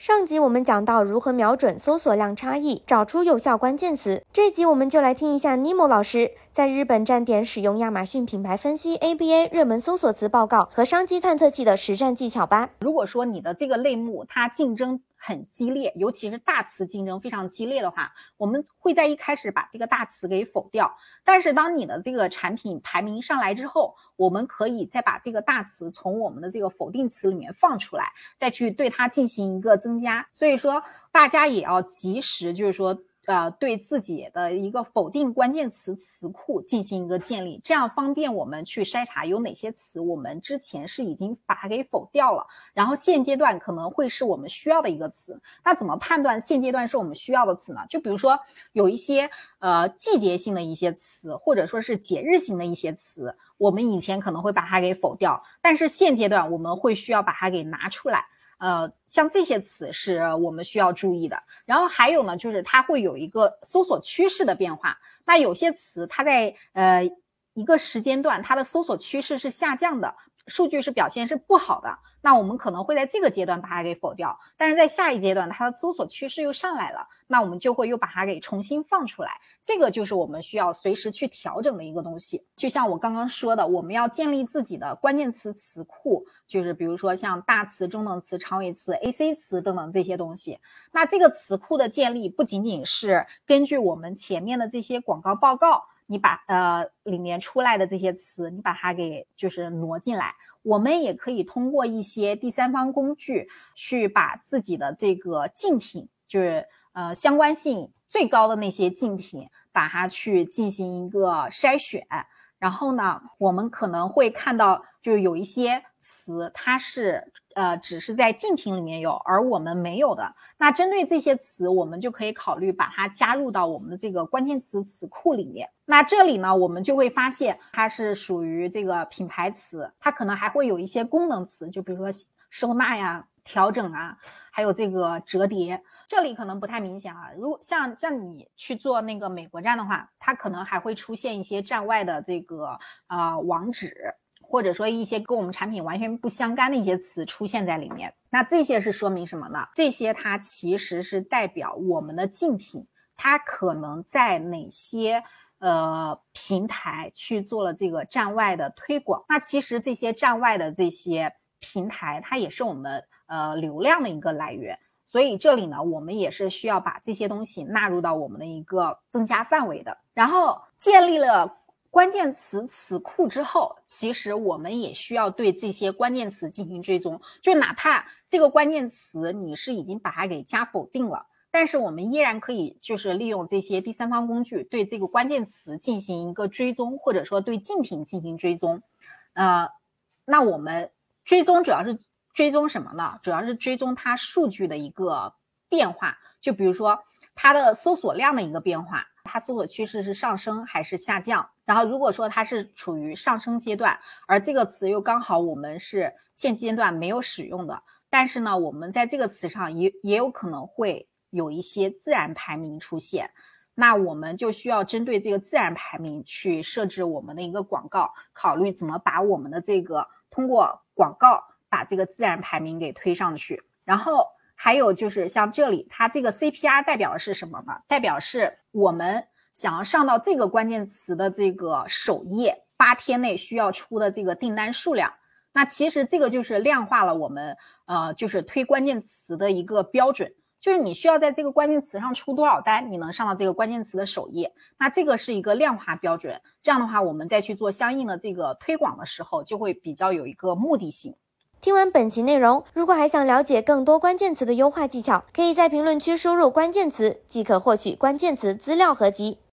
上集我们讲到如何瞄准搜索量差异，找出有效关键词。这集我们就来听一下 Nimo 老师在日本站点使用亚马逊品牌分析 ABA 热门搜索词报告和商机探测器的实战技巧吧。如果说你的这个类目它竞争，很激烈，尤其是大词竞争非常激烈的话，我们会在一开始把这个大词给否掉。但是当你的这个产品排名上来之后，我们可以再把这个大词从我们的这个否定词里面放出来，再去对它进行一个增加。所以说，大家也要及时，就是说。呃，对自己的一个否定关键词词库进行一个建立，这样方便我们去筛查有哪些词我们之前是已经把它给否掉了，然后现阶段可能会是我们需要的一个词。那怎么判断现阶段是我们需要的词呢？就比如说有一些呃季节性的一些词，或者说是节日性的一些词，我们以前可能会把它给否掉，但是现阶段我们会需要把它给拿出来。呃，像这些词是我们需要注意的。然后还有呢，就是它会有一个搜索趋势的变化。那有些词它在呃一个时间段，它的搜索趋势是下降的。数据是表现是不好的，那我们可能会在这个阶段把它给否掉，但是在下一阶段它的搜索趋势又上来了，那我们就会又把它给重新放出来，这个就是我们需要随时去调整的一个东西。就像我刚刚说的，我们要建立自己的关键词词库，就是比如说像大词、中等词、长尾词、AC 词等等这些东西。那这个词库的建立不仅仅是根据我们前面的这些广告报告。你把呃里面出来的这些词，你把它给就是挪进来。我们也可以通过一些第三方工具去把自己的这个竞品，就是呃相关性最高的那些竞品，把它去进行一个筛选。然后呢，我们可能会看到，就有一些词，它是呃只是在竞品里面有，而我们没有的。那针对这些词，我们就可以考虑把它加入到我们的这个关键词词库里面。那这里呢，我们就会发现它是属于这个品牌词，它可能还会有一些功能词，就比如说收纳呀、调整啊，还有这个折叠。这里可能不太明显啊，如果像像你去做那个美国站的话，它可能还会出现一些站外的这个啊网址，或者说一些跟我们产品完全不相干的一些词出现在里面。那这些是说明什么呢？这些它其实是代表我们的竞品，它可能在哪些呃平台去做了这个站外的推广。那其实这些站外的这些平台，它也是我们呃流量的一个来源。所以这里呢，我们也是需要把这些东西纳入到我们的一个增加范围的。然后建立了关键词词库之后，其实我们也需要对这些关键词进行追踪。就哪怕这个关键词你是已经把它给加否定了，但是我们依然可以就是利用这些第三方工具对这个关键词进行一个追踪，或者说对竞品进行追踪。呃，那我们追踪主要是。追踪什么呢？主要是追踪它数据的一个变化，就比如说它的搜索量的一个变化，它搜索趋势是上升还是下降？然后如果说它是处于上升阶段，而这个词又刚好我们是现阶段没有使用的，但是呢，我们在这个词上也也有可能会有一些自然排名出现，那我们就需要针对这个自然排名去设置我们的一个广告，考虑怎么把我们的这个通过广告。把这个自然排名给推上去，然后还有就是像这里，它这个 CPR 代表的是什么呢？代表是我们想要上到这个关键词的这个首页，八天内需要出的这个订单数量。那其实这个就是量化了我们呃，就是推关键词的一个标准，就是你需要在这个关键词上出多少单，你能上到这个关键词的首页。那这个是一个量化标准，这样的话，我们再去做相应的这个推广的时候，就会比较有一个目的性。听完本期内容，如果还想了解更多关键词的优化技巧，可以在评论区输入关键词即可获取关键词资料合集。